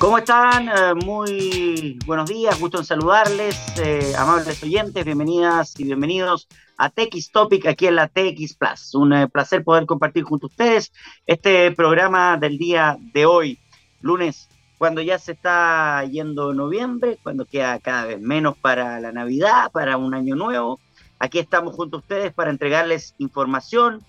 ¿Cómo están? Eh, muy buenos días, gusto en saludarles, eh, amables oyentes, bienvenidas y bienvenidos a TX Topic aquí en la TX Plus. Un eh, placer poder compartir junto a ustedes este programa del día de hoy, lunes, cuando ya se está yendo noviembre, cuando queda cada vez menos para la Navidad, para un año nuevo. Aquí estamos junto a ustedes para entregarles información,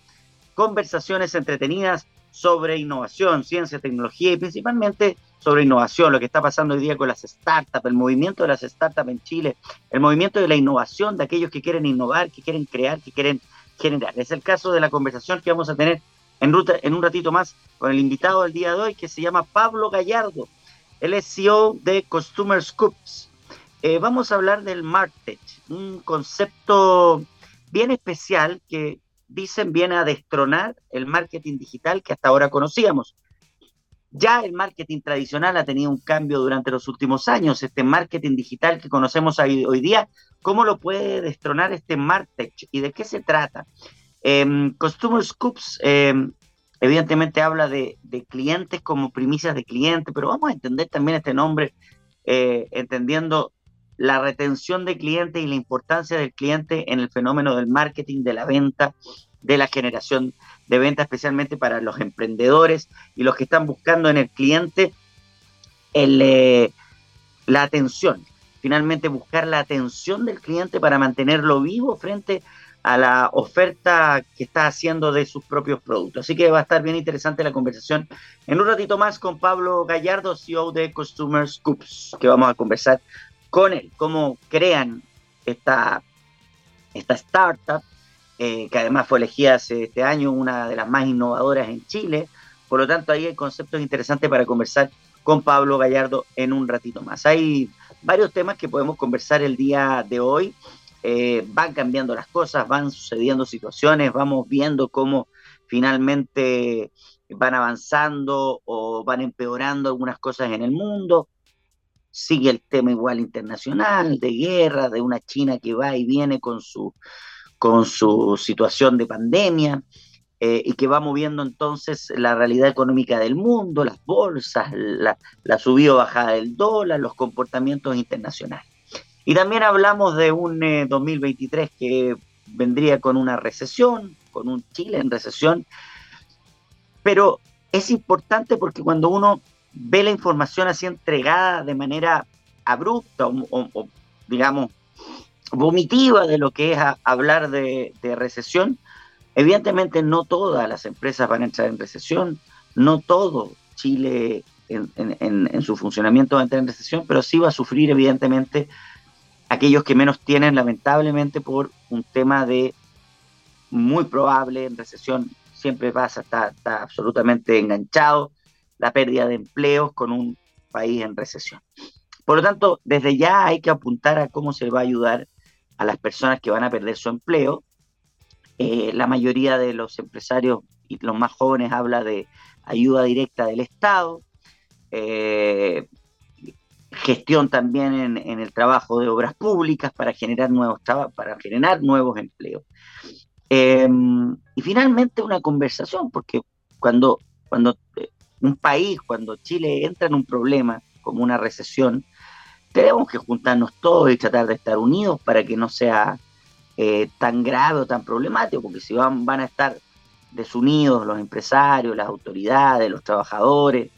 conversaciones entretenidas sobre innovación, ciencia, tecnología y principalmente sobre innovación, lo que está pasando hoy día con las startups, el movimiento de las startups en Chile, el movimiento de la innovación de aquellos que quieren innovar, que quieren crear, que quieren generar. Es el caso de la conversación que vamos a tener en, ruta, en un ratito más con el invitado del día de hoy, que se llama Pablo Gallardo. Él es CEO de Customer Scoops. Eh, vamos a hablar del MarTech, un concepto bien especial que dicen viene a destronar el marketing digital que hasta ahora conocíamos. Ya el marketing tradicional ha tenido un cambio durante los últimos años. Este marketing digital que conocemos hoy, día, ¿cómo lo puede destronar este Martech y de qué se trata? Em, Customer Scoops em, evidentemente habla de, clientes como primicias de clientes, pero vamos a entender también este nombre eh, entendiendo la retención de clientes y la importancia del cliente en el fenómeno del marketing, de la venta, de la generación de venta, especialmente para los emprendedores y los que están buscando en el cliente eh, la atención. Finalmente buscar la atención del cliente para mantenerlo vivo frente a la oferta que está haciendo de sus propios productos. Así que va a estar bien interesante la conversación en un ratito más con Pablo Gallardo, CEO de Customer Scoops, que vamos a conversar con él, cómo crean esta, esta startup, eh, que además fue elegida hace este año una de las más innovadoras en Chile. Por lo tanto, ahí hay conceptos interesantes para conversar con Pablo Gallardo en un ratito más. Hay varios temas que podemos conversar el día de hoy. Eh, van cambiando las cosas, van sucediendo situaciones, vamos viendo cómo finalmente van avanzando o van empeorando algunas cosas en el mundo sigue el tema igual internacional, de guerra, de una China que va y viene con su, con su situación de pandemia. Eh, y que va moviendo entonces la realidad económica del mundo, las bolsas, la, subida o bajada del dólar, los comportamientos internacionales. Y también hablamos de un 2023 eh, que vendría con una recesión, con un Chile en recesión, pero es importante porque cuando uno ve la información así entregada de manera abrupta o, digamos, vomitiva de lo que es hablar de, recesión, evidentemente no todas las empresas van a entrar en recesión, no todo Chile en, su funcionamiento va a entrar en recesión, pero sí va a sufrir evidentemente aquellos que menos tienen, lamentablemente, por un tema de muy probable en recesión, siempre pasa, está, está absolutamente enganchado la pérdida de empleos con un país en recesión. Por lo tanto, desde ya hay que apuntar a cómo se va a ayudar a las personas que van a perder su empleo. Eh, la mayoría de los empresarios y los más jóvenes habla de ayuda directa del Estado, eh, gestión también en, el trabajo de obras públicas para generar nuevos para generar nuevos empleos. Em, y finalmente una conversación, porque cuando, cuando eh, un país, cuando Chile entra en un problema como una recesión, tenemos que juntarnos todos y tratar de estar unidos para que no sea eh, tan grave o tan problemático, porque si van, van a estar desunidos los empresarios, las autoridades, los trabajadores,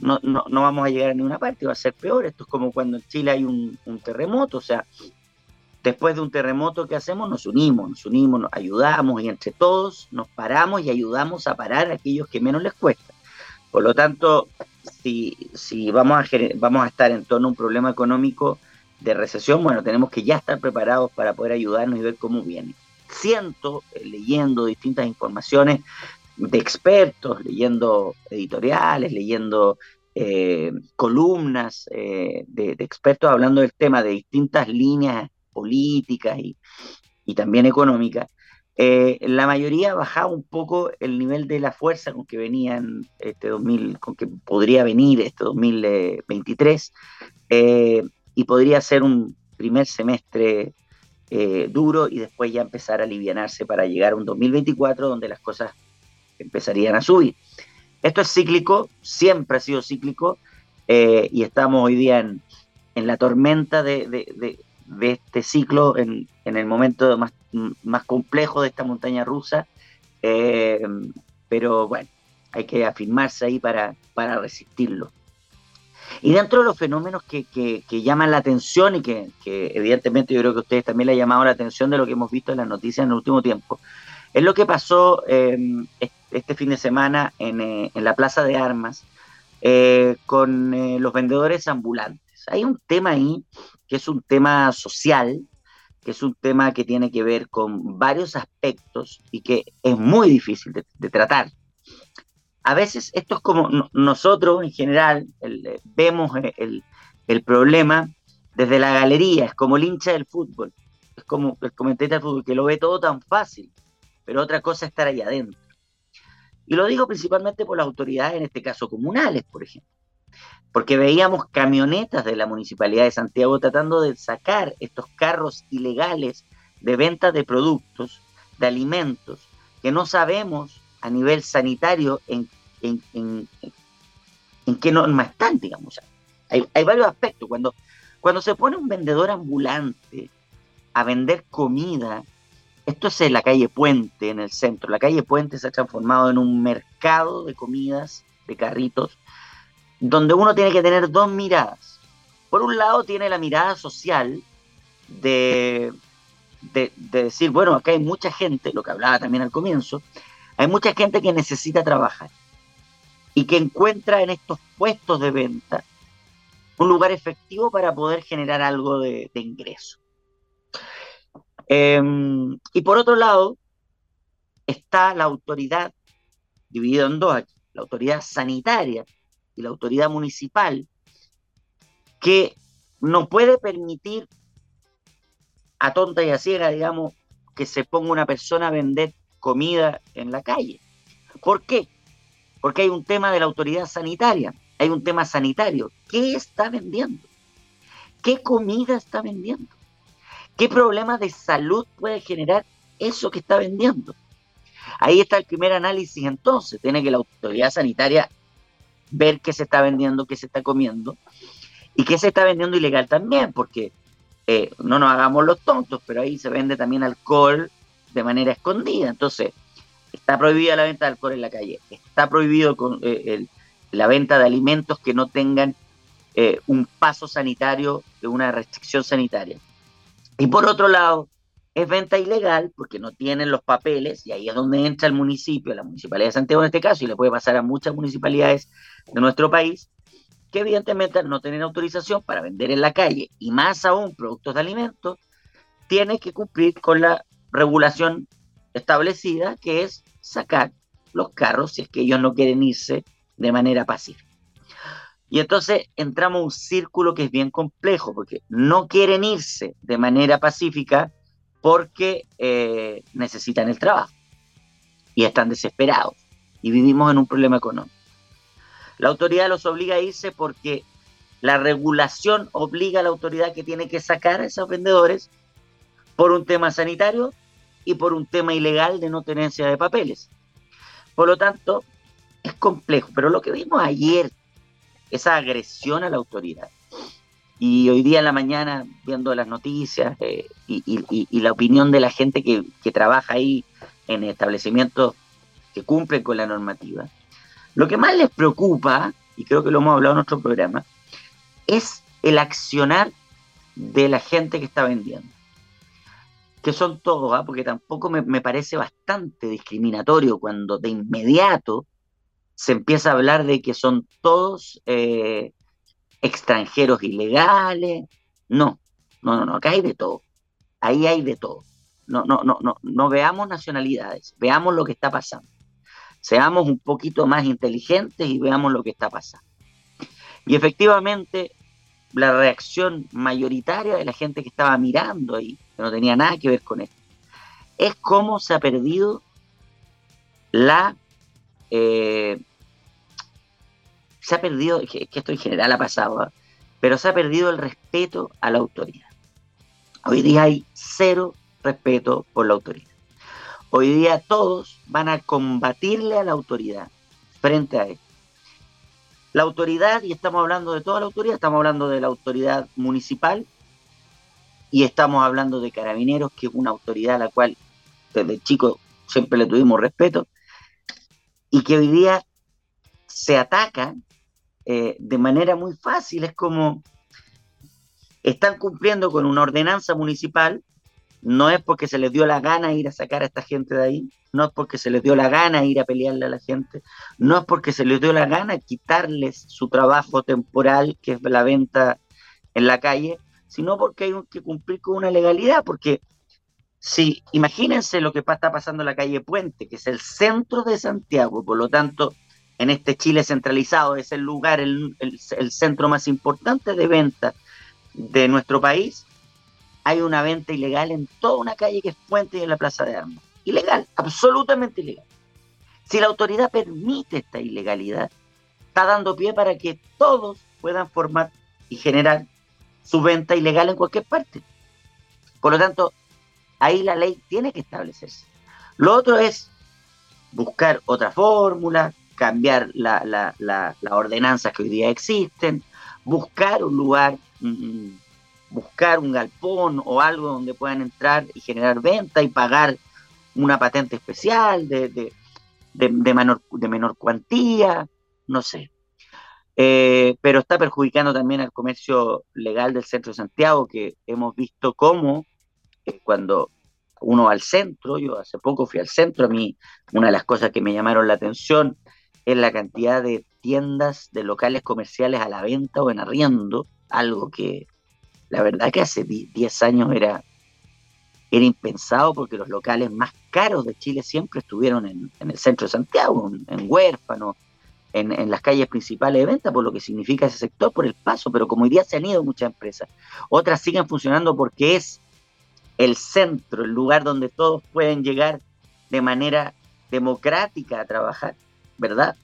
no, no, no, vamos a llegar a ninguna parte, va a ser peor. Esto es como cuando en Chile hay un, un terremoto, o sea, después de un terremoto, ¿qué hacemos? Nos unimos, nos unimos, nos ayudamos y entre todos nos paramos y ayudamos a parar a aquellos que menos les cuesta. Por lo tanto, si, si vamos, a, vamos a estar en torno a un problema económico de recesión, bueno, tenemos que ya estar preparados para poder ayudarnos y ver cómo viene. Siento, eh, leyendo distintas informaciones de expertos, leyendo editoriales, leyendo eh, columnas eh, de, expertos hablando del tema de distintas líneas políticas y, y también económicas, eh, la mayoría bajaba un poco el nivel de la fuerza con que venían este 2000, con que podría venir este 2023 eh, y podría ser un primer semestre eh, duro y después ya empezar a alivianarse para llegar a un 2024 donde las cosas empezarían a subir. Esto es cíclico, siempre ha sido cíclico eh, y estamos hoy día en, la tormenta de, este ciclo, en, el momento más, más, complejo de esta montaña rusa, eh, pero bueno, hay que afirmarse ahí para, para resistirlo. Y dentro de los fenómenos que, llaman la atención y que, evidentemente yo creo que a ustedes también le ha llamado la atención de lo que hemos visto en las noticias en el último tiempo, es lo que pasó em, este fin de semana en, eh, la Plaza de Armas eh, con eh, los vendedores ambulantes. Hay un tema ahí que es un tema social, que es un tema que tiene que ver con varios aspectos y que es muy difícil de tratar a veces esto es como nosotros en general eh, vemos el, problema desde la galería, es como el hincha del fútbol, es como el comentarista del fútbol que lo ve todo tan fácil, pero otra cosa es estar ahí adentro. Y lo digo principalmente por las autoridades, en este caso comunales, por ejemplo, porque veíamos camionetas de la Municipalidad de Santiago tratando de sacar estos carros ilegales de venta de productos, de alimentos, que no sabemos a nivel sanitario en, en, qué norma están, digamos. Hay, hay, varios aspectos. Cuando, cuando se pone un vendedor ambulante a vender comida, esto es en la calle Puente, en el centro. La calle Puente se ha transformado en un mercado de comidas, de carritos, donde uno tiene que tener dos miradas. Por un lado tiene la mirada social de, de, de decir, bueno, acá hay mucha gente, lo que hablaba también al comienzo, hay mucha gente que necesita trabajar y que encuentra en estos puestos de venta un lugar efectivo para poder generar algo de, ingreso. Em, y por otro lado, está la autoridad, dividida en dos la autoridad sanitaria y la autoridad municipal, que no puede permitir a tonta y a ciega, digamos, que se ponga una persona a vender comida en la calle. ¿Por qué? Porque hay un tema de la autoridad sanitaria, hay un tema sanitario. ¿Qué está vendiendo? ¿Qué comida está vendiendo? ¿Qué problema de salud puede generar eso que está vendiendo? Ahí está el primer análisis entonces. Tiene que la autoridad sanitaria ver qué se está vendiendo, qué se está comiendo y qué se está vendiendo ilegal también, porque eh, no nos hagamos los tontos, pero ahí se vende también alcohol de manera escondida. Entonces, está prohibida la venta de alcohol en la calle, está prohibido con, eh, la venta de alimentos que no tengan eh, un paso sanitario, de una restricción sanitaria. Y por otro lado, es venta ilegal porque no tienen los papeles y ahí es donde entra el municipio, la municipalidad de Santiago en este caso, y le puede pasar a muchas municipalidades de nuestro país, que evidentemente no tienen autorización para vender en la calle y más aún productos de alimentos, tiene que cumplir con la regulación establecida, que es sacar los carros si es que ellos no quieren irse de manera pacífica. Y entonces entramos a un círculo que es bien complejo, porque no quieren irse de manera pacífica porque eh, necesitan el trabajo y están desesperados y vivimos en un problema económico. La autoridad los obliga a irse porque la regulación obliga a la autoridad que tiene que sacar a esos vendedores por un tema sanitario y por un tema ilegal de no tenencia de papeles. Por lo tanto, es complejo, pero lo que vimos ayer, esa agresión a la autoridad, y hoy día en la mañana viendo las noticias eh, y, la opinión de la gente que, trabaja ahí en establecimientos que cumplen con la normativa, lo que más les preocupa, y creo que lo hemos hablado en nuestro programa, es el accionar de la gente que está vendiendo que son todos, ¿ah? porque tampoco me, parece bastante discriminatorio cuando de inmediato se empieza a hablar de que son todos eh, extranjeros ilegales. No, no, no, no, acá hay de todo. Ahí hay de todo. No, no, no, no, no veamos nacionalidades, veamos lo que está pasando. Seamos un poquito más inteligentes y veamos lo que está pasando. Y efectivamente, la reacción mayoritaria de la gente que estaba mirando ahí, que no tenía nada que ver con esto, es cómo se ha perdido la... Eh, se ha perdido, que, esto en general ha pasado, ¿ah? pero se ha perdido el respeto a la autoridad. Hoy día hay cero respeto por la autoridad. Hoy día todos van a combatirle a la autoridad frente a él. La autoridad, y estamos hablando de toda la autoridad, estamos hablando de la autoridad municipal y estamos hablando de carabineros, que es una autoridad a la cual desde chico siempre le tuvimos respeto, y que hoy día se ataca eh, de manera muy fácil. Es como están cumpliendo con una ordenanza municipal, no es porque se les dio la gana ir a sacar a esta gente de ahí, no es porque se les dio la gana ir a pelearle a la gente, no es porque se les dio la gana quitarles su trabajo temporal, que es la venta en la calle, sino porque hay que cumplir con una legalidad, porque si imagínense lo que está pasando en la calle Puente, que es el centro de Santiago, por lo tanto, en este Chile centralizado es el lugar, el, el centro más importante de venta de nuestro país, hay una venta ilegal en toda una calle que es Puente y en la Plaza de Armas. Ilegal, absolutamente ilegal. Si la autoridad permite esta ilegalidad, está dando pie para que todos puedan formar y generar su venta ilegal en cualquier parte. Por lo tanto, ahí la ley tiene que establecerse. Lo otro es buscar otra fórmula, cambiar las la, ordenanzas que hoy día existen, buscar un lugar buscar un galpón o algo donde puedan entrar y generar venta y pagar una patente especial de, de, menor, de menor cuantía, no sé. Eh, pero está perjudicando también al comercio legal del centro de Santiago, que hemos visto cómo eh, cuando uno va al centro, yo hace poco fui al centro, a mí una de las cosas que me llamaron la atención es la cantidad de tiendas, de locales comerciales a la venta o en arriendo, algo que la verdad que hace 10 años era, era impensado porque los locales más caros de Chile siempre estuvieron en, el centro de Santiago, en, Huérfano, en, las calles principales de venta, por lo que significa ese sector, por el paso, pero como hoy día se han ido muchas empresas, otras siguen funcionando porque es el centro, el lugar donde todos pueden llegar de manera democrática a trabajar, ¿verdad?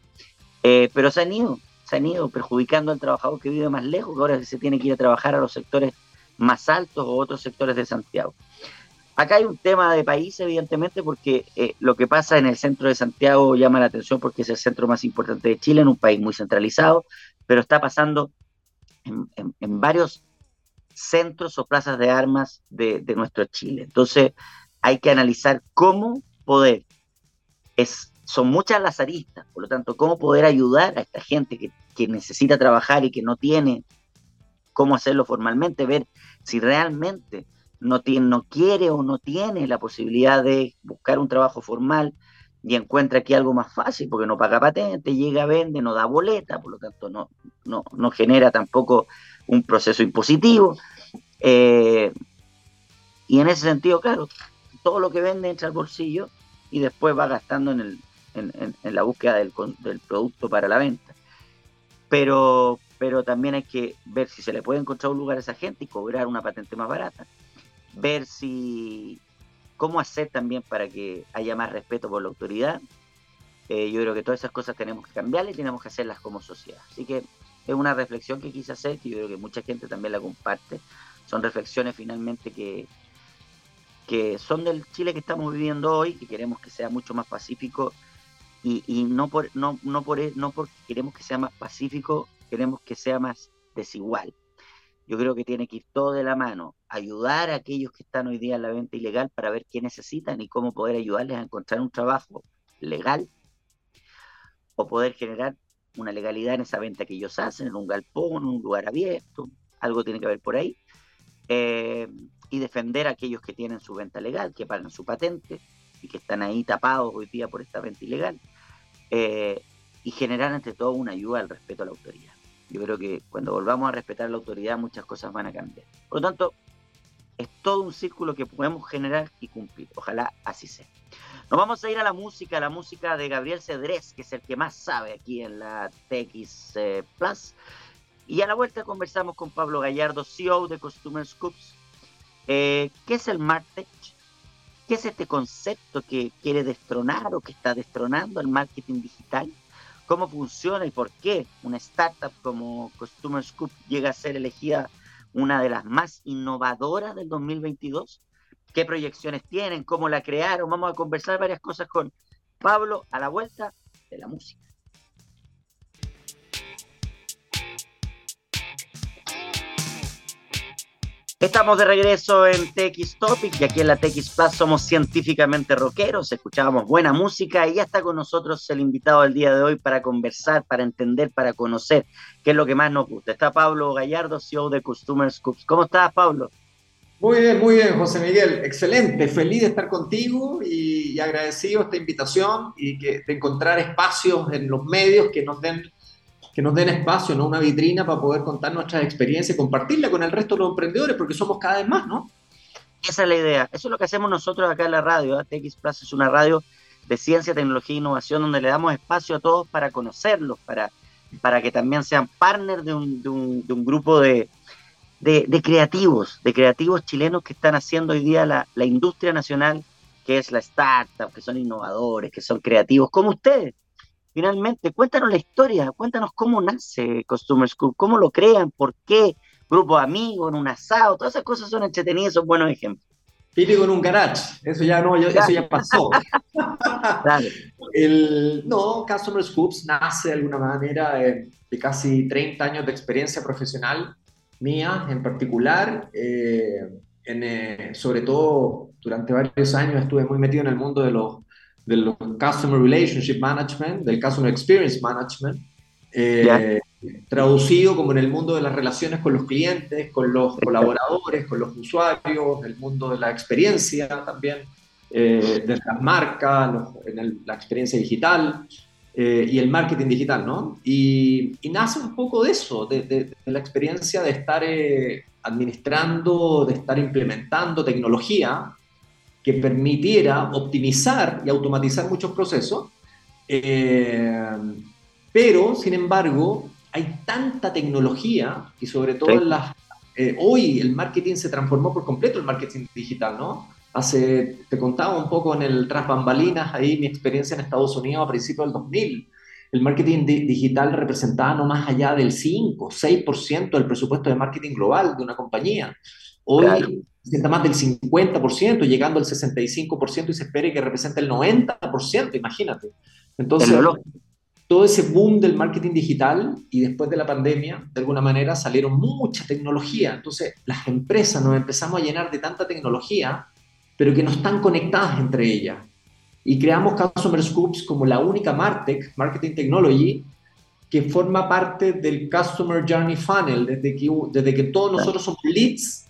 Eh, pero se han ido, se han ido perjudicando al trabajador que vive más lejos, que ahora se tiene que ir a trabajar a los sectores más altos o otros sectores de Santiago. Acá hay un tema de país, evidentemente, porque eh, lo que pasa en el centro de Santiago llama la atención porque es el centro más importante de Chile, en un país muy centralizado, pero está pasando en, varios centros o plazas de armas de, de, nuestro Chile. Entonces, hay que analizar cómo poder es son muchas las aristas, por lo tanto, cómo poder ayudar a esta gente que, necesita trabajar y que no tiene cómo hacerlo formalmente, ver si realmente no, tiene, no quiere o no tiene la posibilidad de buscar un trabajo formal y encuentra aquí algo más fácil, porque no paga patente, llega, vende, no da boleta, por lo tanto no, no, genera tampoco un proceso impositivo. Eh, y en ese sentido, claro, todo lo que vende entra al bolsillo y después va gastando en el, en, la búsqueda del, producto para la venta. Pero, pero también hay que ver si se le puede encontrar un lugar a esa gente y cobrar una patente más barata. Ver si cómo hacer también para que haya más respeto por la autoridad. Eh, yo creo que todas esas cosas tenemos que cambiarlas y tenemos que hacerlas como sociedad. Así que es una reflexión que quise hacer, que yo creo que mucha gente también la comparte. Son reflexiones finalmente que, que son del Chile que estamos viviendo hoy, que queremos que sea mucho más pacífico y, no, por, no, no, por, e, no porque queremos que sea más pacífico, queremos que sea más desigual. Yo creo que tiene que ir todo de la mano, ayudar a aquellos que están hoy día en la venta ilegal para ver qué necesitan y cómo poder ayudarles a encontrar un trabajo legal o poder generar una legalidad en esa venta que ellos hacen, en un galpón, en un lugar abierto, algo tiene que haber por ahí, eh, y defender a aquellos que tienen su venta legal, que pagan su patente, y que están ahí tapados hoy día por esta venta ilegal, eh, y generar ante todo una ayuda al respeto a la autoridad. Yo creo que cuando volvamos a respetar a la autoridad muchas cosas van a cambiar. Por lo tanto, es todo un círculo que podemos generar y cumplir. Ojalá así sea. Nos vamos a ir a la música, la música de Gabriel Cedrés, que es el que más sabe aquí en la TX eh, Plus. Y a la vuelta conversamos con Pablo Gallardo, CEO de Customer Scoops. Eh, ¿Qué es el Martech? ¿Qué es este concepto que quiere destronar o que está destronando el marketing digital? ¿Cómo funciona y por qué una startup como Customer Scoop llega a ser elegida una de las más innovadoras del 2022? ¿Qué proyecciones tienen? ¿Cómo la crearon? Vamos a conversar varias cosas con Pablo a la vuelta de la música. Estamos de regreso en TX Topic y aquí en la TX Plus somos científicamente rockeros, escuchábamos buena música y ya está con nosotros el invitado del día de hoy para conversar, para entender, para conocer qué es lo que más nos gusta. Está Pablo Gallardo, CEO de Customer Scoops. ¿Cómo estás, Pablo? Muy bien, muy bien, José Miguel. Excelente, feliz de estar contigo y, agradecido esta invitación y que, de encontrar espacios en los medios que nos den que nos den espacio, ¿no? Una vitrina para poder contar nuestras experiencias y compartirla con el resto de los emprendedores, porque somos cada vez más, ¿no? Esa es la idea. Eso es lo que hacemos nosotros acá en la radio. ¿eh? TX Plus es una radio de ciencia, tecnología e innovación donde le damos espacio a todos para conocerlos, para, para que también sean partners de un, de un, grupo de, de, de, creativos, de creativos chilenos que están haciendo hoy día la, la industria nacional, que es la startup, que son innovadores, que son creativos, como ustedes finalmente, cuéntanos la historia, cuéntanos cómo nace Customer School, cómo lo crean, por qué, grupo de amigos, en un asado, todas esas cosas son entretenidas, son buenos ejemplos. Típico en un garage, eso ya no, eso ya pasó. El, no, Customer Scoops nace de alguna manera de, de, casi 30 años de experiencia profesional mía en particular. Eh, en, eh, sobre todo durante varios años estuve muy metido en el mundo de los del Customer Relationship Management, del Customer Experience Management, eh, traducido como en el mundo de las relaciones con los clientes, con los colaboradores, con los usuarios, el mundo de la experiencia también, eh, de las marcas, en la experiencia digital eh, y el marketing digital, ¿no? Y, y, nace un poco de eso, de, de, de la experiencia de estar administrando, de estar implementando tecnología que permitiera optimizar y automatizar muchos procesos, eh, pero sin embargo hay tanta tecnología y sobre todo en las, eh, hoy el marketing se transformó por completo el marketing digital, ¿no? Hace, te contaba un poco en el tras bambalinas ahí mi experiencia en Estados Unidos a principios del 2000. El marketing di digital representaba no más allá del 5, 6% del presupuesto de marketing global de una compañía. Hoy claro representa más del 50%, llegando al 65% y se espera que represente el 90%, imagínate. Entonces, todo ese boom del marketing digital y después de la pandemia, de alguna manera salieron mucha tecnología. Entonces, las empresas nos empezamos a llenar de tanta tecnología, pero que no están conectadas entre ellas. Y creamos Customer Scoops como la única Martech, Marketing Technology, que forma parte del Customer Journey Funnel, desde que, desde que todos nosotros somos leads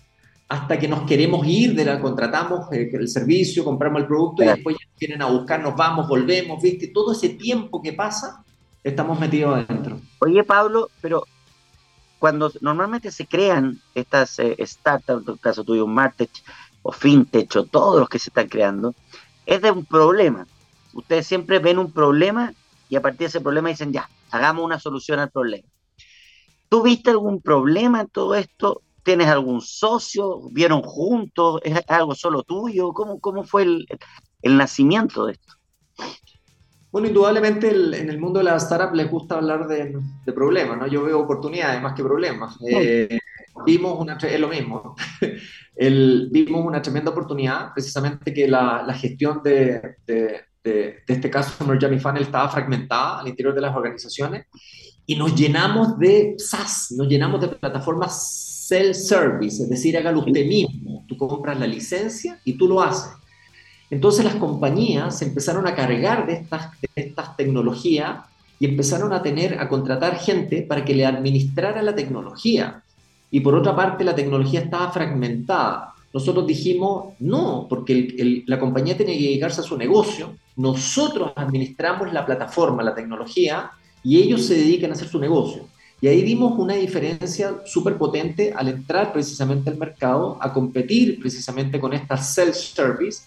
hasta que nos queremos ir, de la contratamos eh, el servicio, compramos el producto y después ya vienen a buscar, vamos, volvemos, ¿viste? Todo ese tiempo que pasa, estamos metidos adentro. Oye, Pablo, pero cuando normalmente se crean estas eh, startups, en el caso tuyo, Martech o FinTech o todos los que se están creando, es de un problema. Ustedes siempre ven un problema y a partir de ese problema dicen, ya, hagamos una solución al problema. ¿Tú viste algún problema en todo esto? ¿Tienes algún socio? ¿Vieron juntos? ¿Es algo solo tuyo? ¿Cómo, cómo fue el, el nacimiento de esto? Bueno, indudablemente el, en el mundo de la startup les gusta hablar de, de, problemas, ¿no? Yo veo oportunidades más que problemas. Eh, vimos una, es lo mismo, el, vimos una tremenda oportunidad, precisamente que la, la gestión de, de, de, este caso Journey Funnel estaba fragmentada al interior de las organizaciones y nos llenamos de SaaS, nos llenamos de plataformas self-service, es decir, hágalo usted mismo. Tú compras la licencia y tú lo haces. Entonces las compañías se empezaron a cargar de estas, de estas tecnologías y empezaron a tener, a contratar gente para que le administrara la tecnología. Y por otra parte, la tecnología estaba fragmentada. Nosotros dijimos, no, porque el, el, la compañía tiene que dedicarse a su negocio, nosotros administramos la plataforma, la tecnología, y ellos se dedican a hacer su negocio. Y ahí dimos una diferencia súper potente al entrar precisamente al mercado, a competir precisamente con esta self-service,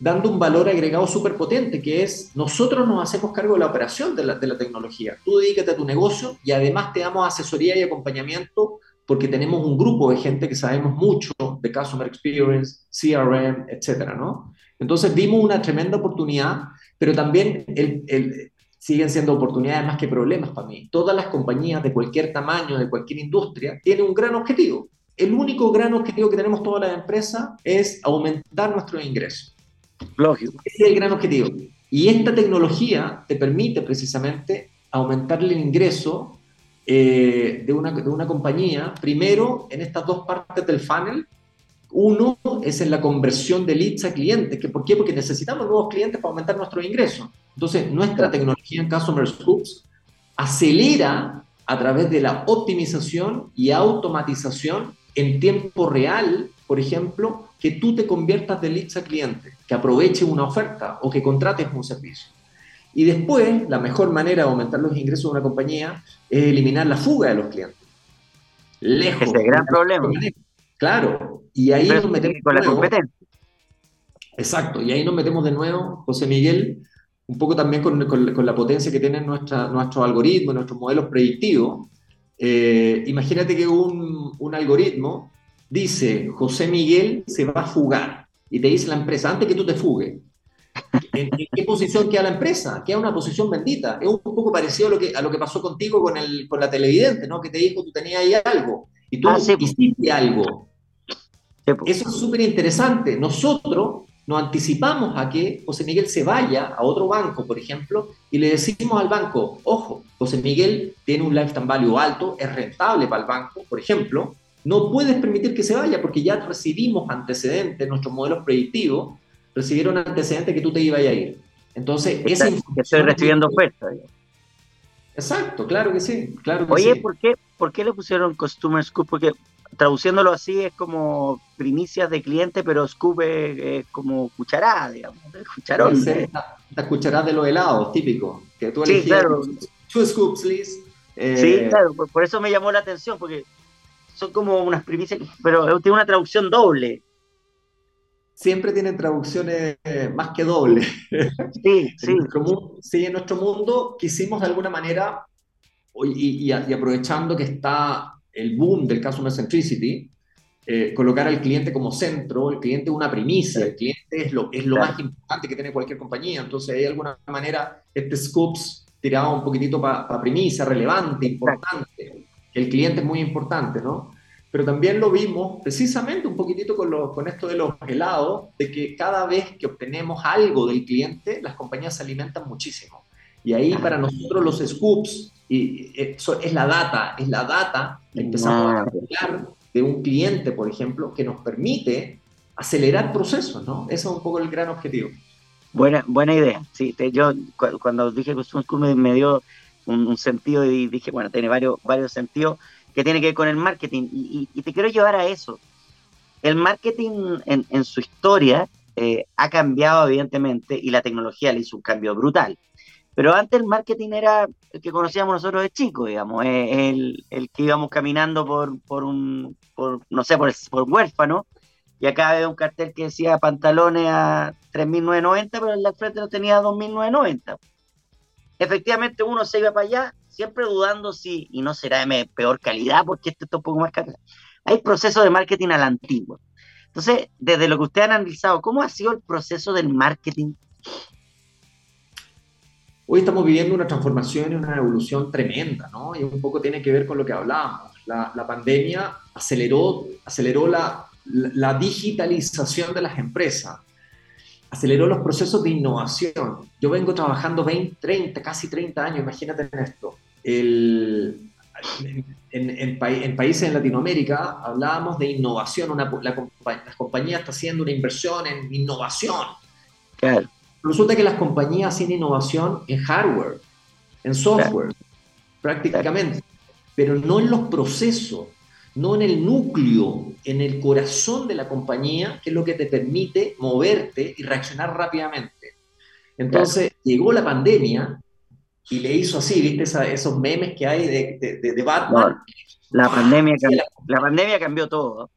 dando un valor agregado súper potente, que es nosotros nos hacemos cargo de la operación de la, de la tecnología. Tú dedícate a tu negocio y además te damos asesoría y acompañamiento porque tenemos un grupo de gente que sabemos mucho de Customer Experience, CRM, etcétera, ¿no? Entonces vimos una tremenda oportunidad, pero también el, el, siguen siendo oportunidades más que problemas para mí. Todas las compañías de cualquier tamaño, de cualquier industria, tienen un gran objetivo. El único gran objetivo que tenemos todas las empresas es aumentar nuestros ingresos. Lógico. Ese es el gran objetivo. Y esta tecnología te permite precisamente aumentarle el ingreso eh, de, una, de una compañía, primero en estas dos partes del funnel, uno es en la conversión de leads a clientes. ¿Por qué? Porque necesitamos nuevos clientes para aumentar nuestros ingresos. Entonces, nuestra tecnología en Customer Scoops acelera a través de la optimización y automatización en tiempo real, por ejemplo, que tú te conviertas de leads a cliente, que aproveche una oferta o que contrates un servicio. Y después, la mejor manera de aumentar los ingresos de una compañía es eliminar la fuga de los clientes. Lejos. Ese gran problema. Claro, y ahí nos metemos con la competencia. Exacto, y ahí nos metemos de nuevo, José Miguel, un poco también con, con, la potencia que tienen nuestra, nuestros algoritmos, nuestros modelos predictivos. Eh, imagínate que un, un, algoritmo dice, José Miguel se va a fugar, y te dice la empresa, antes que tú te fugues, ¿en, qué posición queda la empresa? Queda una posición bendita. Es un poco parecido a lo que, a lo que pasó contigo con, el, con la televidente, ¿no? que te dijo, tú tenías ahí algo, y tú ah, hiciste algo. Eso es súper interesante. Nosotros nos anticipamos a que José Miguel se vaya a otro banco, por ejemplo, y le decimos al banco, ojo, José Miguel tiene un lifetime value alto, es rentable para el banco, por ejemplo, no puedes permitir que se vaya porque ya recibimos antecedentes, nuestros modelos predictivos recibieron antecedentes que tú te ibas a ir. Entonces, esa Estoy recibiendo ofertas. Exacto, claro que sí. Claro Oye, ¿por, qué, ¿por qué le pusieron Customer Scoop? Porque traduciéndolo así es como primicias de cliente, pero scoop es, como cucharada, digamos, cucharón. La, cucharada de los helados, típico, que tú sí, claro. two scoops, please. Eh, sí, claro, por, eso me llamó la atención, porque son como unas primicias, pero tiene una traducción doble. Siempre tienen traducciones más que doble. Sí, sí. sí, en nuestro mundo quisimos de alguna manera, y, y aprovechando que está el boom del Customer Centricity, eh, colocar al cliente como centro, el cliente es una primicia, el cliente es lo, es lo más importante que tiene cualquier compañía, entonces de alguna manera este Scoops tiraba un poquitito para primicia, relevante, importante, el cliente es muy importante, ¿no? Pero también lo vimos precisamente un poquitito con, lo, con esto de los helados, de que cada vez que obtenemos algo del cliente, las compañías se alimentan muchísimo. Y ahí para nosotros los scoops y eso es la data, es la data que empezamos a hablar de un cliente, por ejemplo, que nos permite acelerar procesos, ¿no? Ese es un poco el gran objetivo. Buena, buena idea. Sí, yo cuando dije que me, me dio un, sentido y dije, bueno, tiene varios, varios sentidos que tiene que ver con el marketing. Y, te quiero llevar a eso. El marketing en, su historia eh, ha cambiado, evidentemente, y la tecnología le hizo un cambio brutal. Pero antes el marketing era el que conocíamos nosotros de chicos, digamos, el, el que íbamos caminando por, por un, por, no sé, por, por huérfano, y acá había un cartel que decía pantalones a 3.990, pero en la frente no tenía 2.990. Efectivamente uno se iba para allá, siempre dudando si, y no será de peor calidad, porque esto está un poco más caro. Hay procesos de marketing a la antigua. Entonces, desde lo que usted ha analizado, ¿cómo ha sido el proceso del marketing Hoy estamos viviendo una transformación y una evolución tremenda, ¿no? Y un poco tiene que ver con lo que hablábamos. La, la pandemia aceleró, aceleró la, la, digitalización de las empresas, aceleró los procesos de innovación. Yo vengo trabajando 20, 30, casi 30 años, imagínate esto. El, en, en, en, países en Latinoamérica hablábamos de innovación, una, la, la compañía está haciendo una inversión en innovación. Claro Resulta que las compañías hacen innovación en hardware, en software, prácticamente, pero no en los procesos, no en el núcleo, en el corazón de la compañía, que es lo que te permite moverte y reaccionar rápidamente. Entonces llegó la pandemia y le hizo así, ¿viste? esos memes que hay de, de, Batman. la, pandemia la pandemia cambió todo.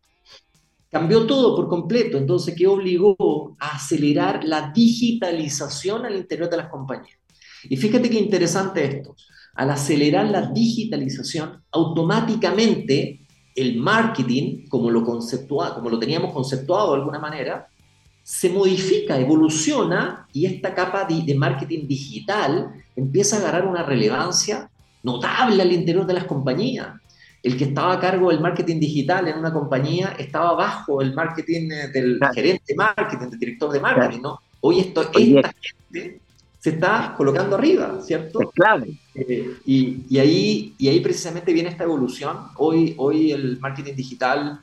Cambió todo por completo, entonces, ¿qué obligó a acelerar la digitalización al interior de las compañías? Y fíjate qué interesante esto. Al acelerar la digitalización, automáticamente el marketing, como lo, como lo teníamos conceptuado de alguna manera, se modifica, evoluciona y esta capa de, de marketing digital empieza a agarrar una relevancia notable al interior de las compañías el que estaba a cargo del marketing digital en una compañía estaba bajo el marketing eh, del gerente de marketing, del director de marketing, ¿no? Hoy esto, esta gente se está colocando arriba, ¿cierto? Es clave. Eh, y, y, ahí, y ahí precisamente viene esta evolución. Hoy, hoy el marketing digital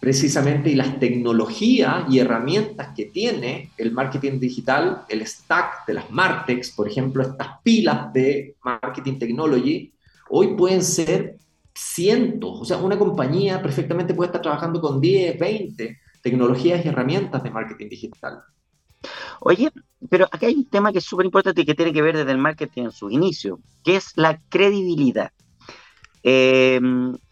precisamente y las tecnologías y herramientas que tiene el marketing digital, el stack de las Martex, por ejemplo, estas pilas de marketing technology, hoy pueden ser cientos, o sea, una compañía perfectamente puede estar trabajando con 10, 20 tecnologías y herramientas de marketing digital. Oye, pero acá hay un tema que es súper importante y que tiene que ver desde el marketing en su inicio, que es la credibilidad. Eh,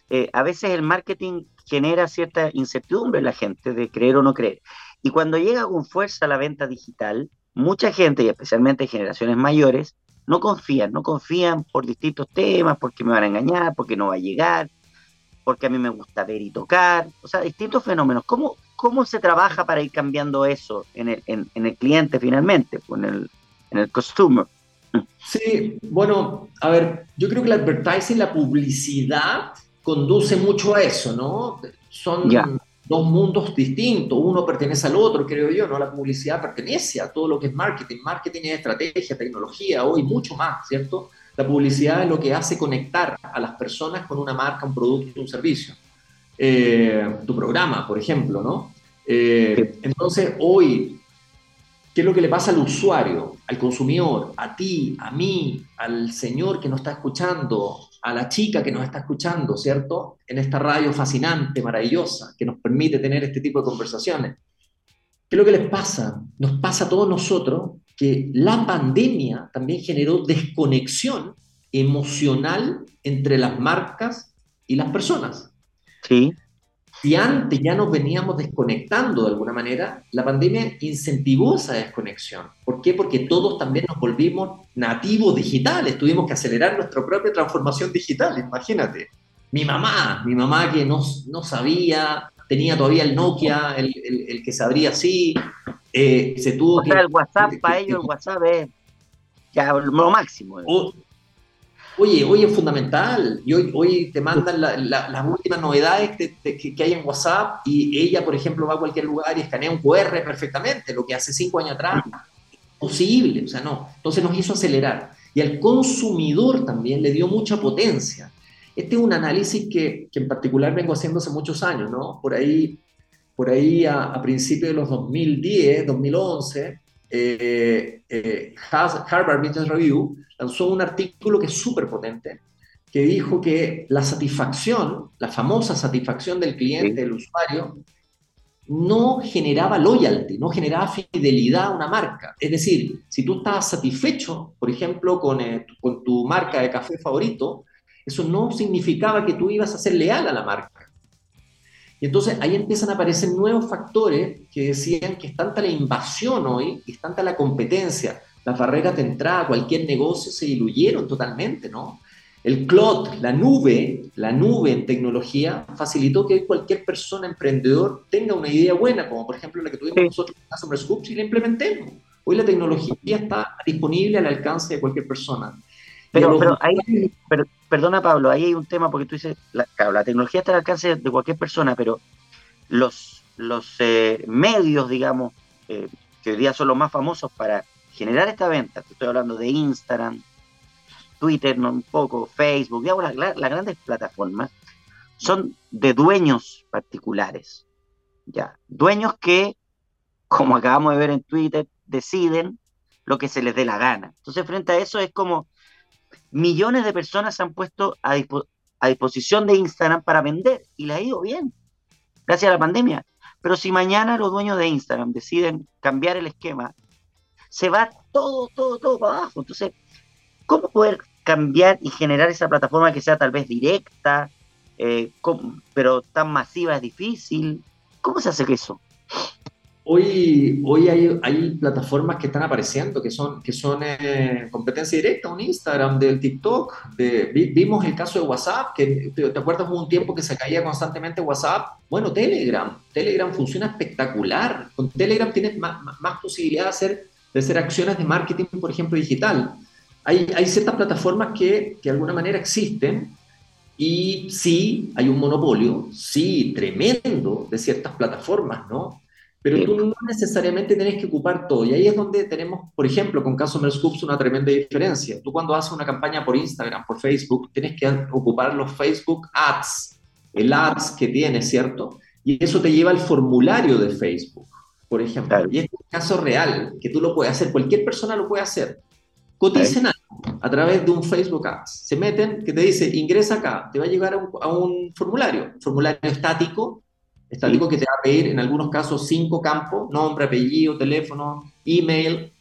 eh, a veces el marketing genera cierta incertidumbre en la gente de creer o no creer. Y cuando llega con fuerza la venta digital, mucha gente, y especialmente generaciones mayores, no confían, no confían por distintos temas, porque me van a engañar, porque no va a llegar, porque a mí me gusta ver y tocar, o sea, distintos fenómenos. ¿Cómo, cómo se trabaja para ir cambiando eso en el, en, el cliente finalmente, pues, en el, en el customer? Sí, bueno, a ver, yo creo que el advertising, la publicidad, conduce mucho a eso, ¿no? Son dos mundos distintos, uno pertenece al otro, creo yo, ¿no? La publicidad pertenece a todo lo que es marketing, marketing es estrategia, tecnología, hoy mucho más, ¿cierto? La publicidad es lo que hace conectar a las personas con una marca, un producto, un servicio. Eh, tu programa, por ejemplo, ¿no? Eh, entonces, hoy, ¿qué es lo que le pasa al usuario, al consumidor, a ti, a mí, al señor que nos está escuchando, a la chica que nos está escuchando, ¿cierto? En esta radio fascinante, maravillosa, que nos permite tener este tipo de conversaciones. ¿Qué es lo que les pasa? Nos pasa a todos nosotros que la pandemia también generó desconexión emocional entre las marcas y las personas. Sí. Si antes ya nos veníamos desconectando de alguna manera, la pandemia incentivó esa desconexión. ¿Por qué? Porque todos también nos volvimos nativos digitales, tuvimos que acelerar nuestra propia transformación digital, imagínate. Mi mamá, mi mamá que no, no sabía, tenía todavía el Nokia, el, el, que se abría así, eh, se tuvo o sea, el WhatsApp, para ellos el WhatsApp es ya lo máximo. Oye, hoy es fundamental. Y hoy, hoy te mandan las últimas novedades que, hay en WhatsApp y ella, por ejemplo, va a cualquier lugar y escanea un QR perfectamente, lo que hace cinco años atrás posible, o sea, no. Entonces nos hizo acelerar. Y al consumidor también le dio mucha potencia. Este es un análisis que, en particular vengo haciendo hace muchos años, ¿no? Por ahí, por ahí a, principios de los 2010, 2011, eh, eh, Harvard Business Review lanzó un artículo que es súper potente, que dijo que la satisfacción, la famosa satisfacción del cliente, del usuario, no generaba loyalty, no generaba fidelidad a una marca. Es decir, si tú estabas satisfecho, por ejemplo, con, eh, con tu marca de café favorito, eso no significaba que tú ibas a ser leal a la marca. Y entonces ahí empiezan a aparecer nuevos factores que decían que es tanta la invasión hoy, es tanta la competencia, las barreras de entrada a cualquier negocio se diluyeron totalmente, ¿no? El cloud, la nube, la nube en tecnología, facilitó que cualquier persona emprendedor tenga una idea buena, como por ejemplo la que tuvimos nosotros en Customer Scoops y la implementemos. Hoy la tecnología está disponible al alcance de cualquier persona. Pero, pero ahí, perdona Pablo, ahí hay un tema porque tú dices, la, claro, la tecnología está al alcance de cualquier persona, pero los, los eh, medios, digamos, eh, que hoy día son los más famosos para generar esta venta, te estoy hablando de Instagram, Twitter, no un poco, Facebook, digamos, las, grandes plataformas, son de dueños particulares, ya, dueños que, como acabamos de ver en Twitter, deciden lo que se les dé la gana. Entonces, frente a eso es como millones de personas se han puesto a, disposición de Instagram para vender y les ha ido bien, gracias a la pandemia. Pero si mañana los dueños de Instagram deciden cambiar el esquema se va todo, todo, todo para abajo. Entonces, ¿cómo poder cambiar y generar esa plataforma que sea tal vez directa, eh, pero tan masiva es difícil? ¿Cómo se hace eso? Hoy, hoy hay, hay, plataformas que están apareciendo que son, que son eh, competencia directa, un Instagram, del TikTok. De, vimos el caso de WhatsApp, que te, te acuerdas hubo un tiempo que se caía constantemente WhatsApp. Bueno, Telegram. Telegram funciona espectacular. Con Telegram tienes más, más posibilidad de hacer de hacer acciones de marketing, por ejemplo, digital. Hay, hay ciertas plataformas que, que de alguna manera existen y sí, hay un monopolio, sí, tremendo de ciertas plataformas, ¿no? Pero tú no necesariamente tienes que ocupar todo. Y ahí es donde tenemos, por ejemplo, con Customer Scoops una tremenda diferencia. Tú cuando haces una campaña por Instagram, por Facebook, tienes que ocupar los Facebook Ads, el Ads que tienes, ¿cierto? Y eso te lleva al formulario de Facebook, por ejemplo. Y es un caso real, que tú lo puedes hacer, cualquier persona lo puede hacer. Coticen algo a través de un Facebook Ads. Se meten, que te dice, ingresa acá, te va a llegar a un, a un formulario, formulario estático, Estático que te va a pedir en algunos casos cinco campos, nombre, apellido, teléfono, email,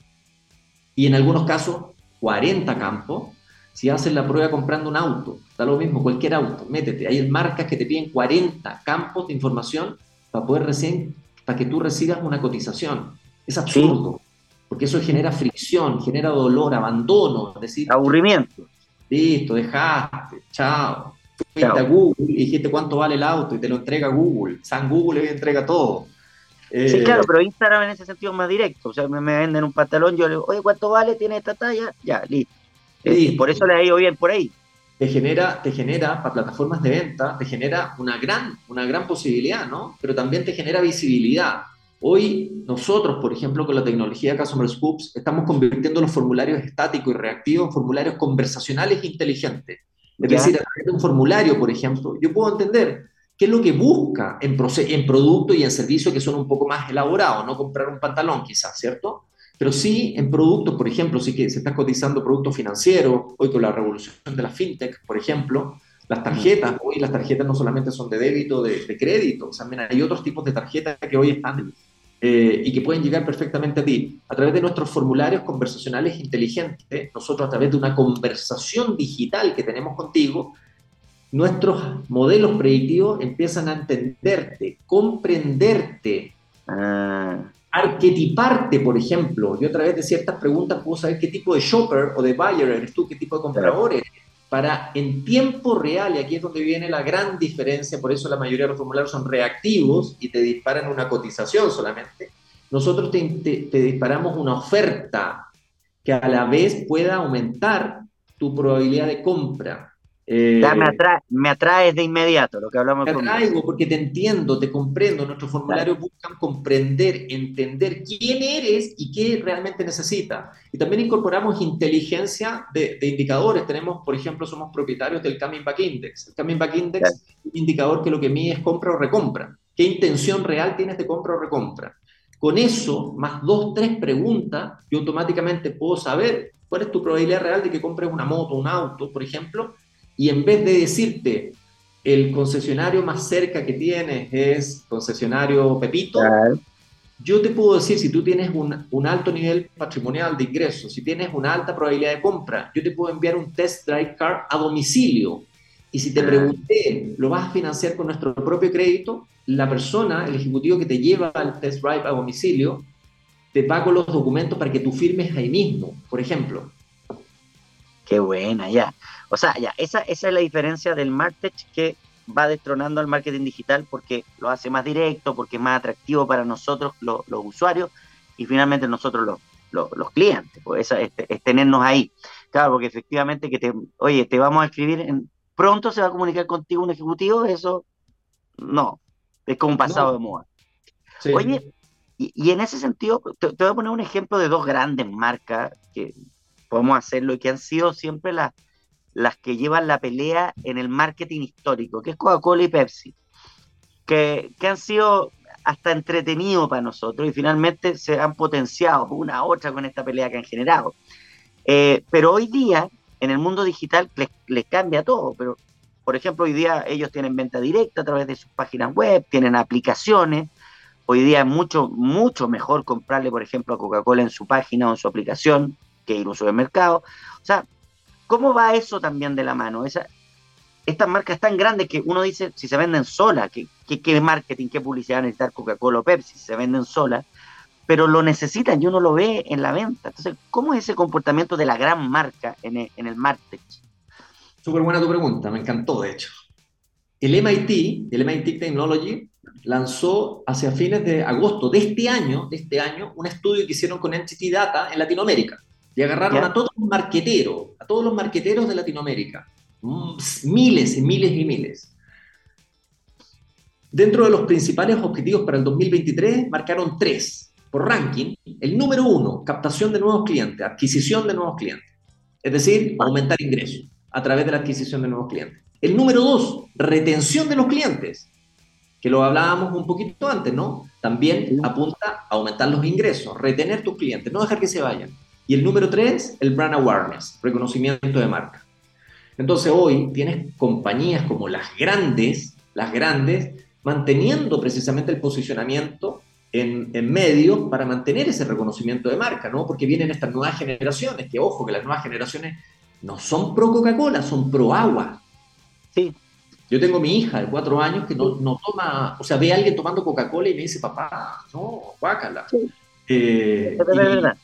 y en algunos casos 40 campos. Si haces la prueba comprando un auto, da lo mismo, cualquier auto, métete. Hay marcas que te piden 40 campos de información para poder recién, para que tú recibas una cotización. Es absurdo, porque eso genera fricción, genera dolor, abandono, decir, aburrimiento. Listo, dejaste, chao. Fuiste a Google y dijiste cuánto vale el auto y te lo entrega Google. San Google le entrega todo. sí, claro, eh, pero Instagram en ese sentido es más directo. O sea, me, venden un pantalón, yo le digo, oye, ¿cuánto vale? ¿Tiene esta talla? Ya, listo. por eso le ha ido bien por ahí. Te genera, te genera, para plataformas de venta, te genera una gran, una gran posibilidad, ¿no? Pero también te genera visibilidad. Hoy nosotros, por ejemplo, con la tecnología Customer Scoops, estamos convirtiendo los formularios estáticos y reactivos en formularios conversacionales inteligentes. Es decir, a través de un formulario, por ejemplo, yo puedo entender qué es lo que busca en, en producto y en servicio que son un poco más elaborados, no comprar un pantalón quizás, ¿cierto? Pero sí en productos, por ejemplo, sí que se están cotizando productos financieros, hoy con la revolución de la fintech, por ejemplo, las tarjetas, hoy las tarjetas no solamente son de débito, de, de crédito, también hay otros tipos de tarjetas que hoy están eh, y que pueden llegar perfectamente a ti. A través de nuestros formularios conversacionales inteligentes, nosotros a través de una conversación digital que tenemos contigo, nuestros modelos predictivos empiezan a entenderte, comprenderte, ah. arquetiparte, por ejemplo. Yo a través de ciertas preguntas puedo saber qué tipo de shopper o de buyer eres tú, qué tipo de comprador eres para en tiempo real, y aquí es donde viene la gran diferencia, por eso la mayoría de los formularios son reactivos y te disparan una cotización solamente, nosotros te, disparamos una oferta que a la vez pueda aumentar tu probabilidad de compra. Eh, me, atrae, me atraes de inmediato lo que hablamos. Te atraigo porque te entiendo, te comprendo. Nuestros formularios buscan comprender, entender quién eres y qué realmente necesitas. Y también incorporamos inteligencia de, indicadores. Tenemos, por ejemplo, somos propietarios del Coming Back Index. El Coming Back Index es un indicador que lo que mide es compra o recompra. ¿Qué intención real tienes de compra o recompra? Con eso, más dos, tres preguntas, yo automáticamente puedo saber cuál es tu probabilidad real de que compres una moto, un auto, por ejemplo, y en vez de decirte el concesionario más cerca que tienes es concesionario Pepito, yo te puedo decir, si tú tienes un, un, alto nivel patrimonial de ingresos, si tienes una alta probabilidad de compra, yo te puedo enviar un test drive car a domicilio. Y si te pregunté, ¿lo vas a financiar con nuestro propio crédito? La persona, el ejecutivo que te lleva al test drive a domicilio, te paga los documentos para que tú firmes ahí mismo, por ejemplo. Qué buena, ya. O sea, ya, esa, esa es la diferencia del Martech que va destronando al marketing digital porque lo hace más directo, porque es más atractivo para nosotros los, usuarios y finalmente nosotros los, los, clientes, pues es, tenernos ahí. Claro, porque efectivamente que te, oye, te vamos a escribir, en, pronto se va a comunicar contigo un ejecutivo, eso no, es como un pasado de moda. Oye, y, en ese sentido, te, te, voy a poner un ejemplo de dos grandes marcas que podemos hacerlo y que han sido siempre las las que llevan la pelea en el marketing histórico, que es Coca-Cola y Pepsi, que, han sido hasta entretenidos para nosotros y finalmente se han potenciado una a otra con esta pelea que han generado. Eh, pero hoy día, en el mundo digital, les, cambia todo. Pero, por ejemplo, hoy día ellos tienen venta directa a través de sus páginas web, tienen aplicaciones. Hoy día es mucho, mucho mejor comprarle, por ejemplo, a Coca-Cola en su página o en su aplicación que ir a un supermercado. O sea, ¿Cómo va eso también de la mano? Esa, estas marcas tan grandes que uno dice, si se venden solas, ¿qué, qué, marketing, qué publicidad necesitar Coca-Cola o Pepsi? Si se venden solas, pero lo necesitan y uno lo ve en la venta. Entonces, ¿cómo es ese comportamiento de la gran marca en el, en el marketing? Súper buena tu pregunta, me encantó de hecho. El MIT, el MIT Technology, lanzó hacia fines de agosto de este año, de este año, un estudio que hicieron con Entity Data en Latinoamérica. Y agarraron a todos los marqueteros, a todos los marqueteros de Latinoamérica, mm, miles y miles y miles. Dentro de los principales objetivos para el 2023 marcaron tres por ranking. El número uno, captación de nuevos clientes, adquisición de nuevos clientes. Es decir, aumentar ingresos a través de la adquisición de nuevos clientes. El número dos, retención de los clientes, que lo hablábamos un poquito antes, ¿no? También apunta a aumentar los ingresos, retener tus clientes, no dejar que se vayan. Y el número tres, el brand awareness, reconocimiento de marca. Entonces hoy tienes compañías como las grandes, las grandes, manteniendo precisamente el posicionamiento en, en medios para mantener ese reconocimiento de marca, ¿no? Porque vienen estas nuevas generaciones, que ojo, que las nuevas generaciones no son pro Coca-Cola, son pro agua. Sí. Yo tengo mi hija de cuatro años que no, no toma, o sea, ve a alguien tomando Coca-Cola y me dice, papá, no, guácala. Sí. Eh, es verdad.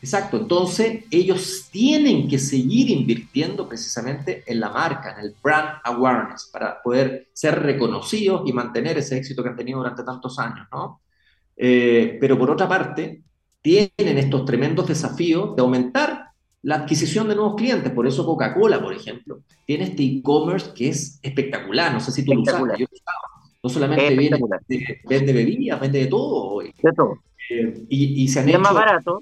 Exacto, entonces ellos tienen que seguir invirtiendo precisamente en la marca, en el brand awareness, para poder ser reconocidos y mantener ese éxito que han tenido durante tantos años, ¿no? Eh, pero por otra parte, tienen estos tremendos desafíos de aumentar la adquisición de nuevos clientes. Por eso Coca-Cola, por ejemplo, tiene este e-commerce que es espectacular. No sé si tú lo sabes. No solamente viene, vende bebidas, vende de todo. De todo. Eh, y, y, se han es más barato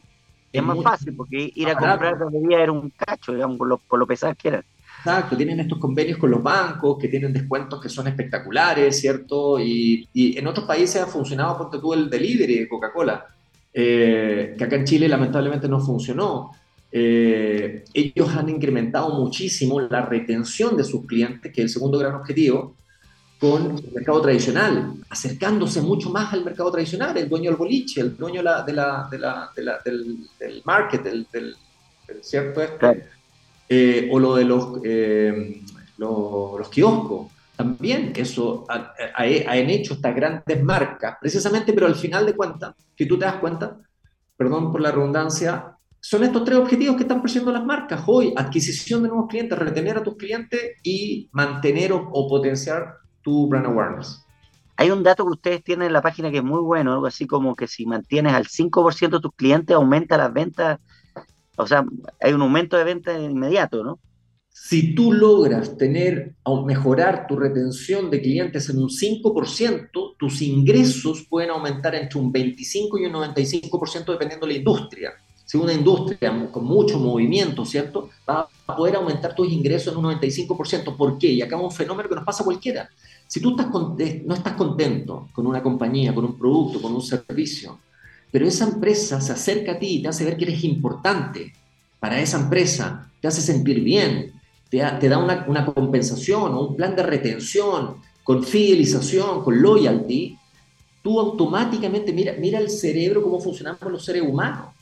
es más fácil, porque ir a comprar bebida era un cacho, digamos, por lo, por lo pesado que era. Exacto, tienen estos convenios con los bancos que tienen descuentos que son espectaculares, ¿cierto? Y, y en otros países ha funcionado, ponte tú, el delivery de Coca-Cola, eh, que acá en Chile lamentablemente no funcionó. Eh, ellos han incrementado muchísimo la retención de sus clientes, que es el segundo gran objetivo, con el mercado tradicional, acercándose mucho más al mercado tradicional, el dueño del boliche, el dueño de la, de la, de la, del, del, market, del, del, cierto este, eh, o lo de los, eh, los, los, kioscos. También eso ha, han hecho estas grandes marcas, precisamente, pero al final de cuentas, si tú te das cuenta, perdón por la redundancia, son estos tres objetivos que están persiguiendo las marcas hoy, adquisición de nuevos clientes, retener a tus clientes y mantener o, o potenciar tu brand awareness. Hay un dato que ustedes tienen en la página que es muy bueno, algo así como que si mantienes al 5% de tus clientes, aumenta las ventas, o sea, hay un aumento de ventas inmediato, ¿no? Si tú logras tener o mejorar tu retención de clientes en un 5%, tus ingresos pueden aumentar entre un 25 y un 95% dependiendo de la industria si una industria con mucho movimiento, ¿cierto? Va a poder aumentar tus ingresos en un 95%. ¿Por qué? Y acá un fenómeno que nos pasa a cualquiera. Si tú estás no estás contento con una compañía, con un producto, con un servicio, pero esa empresa se acerca a ti y te hace ver que eres importante para esa empresa, te hace sentir bien, te, te da una, una compensación o un plan de retención, con fidelización, con loyalty, tú automáticamente, mira, mira el cerebro, cómo funcionamos los seres humanos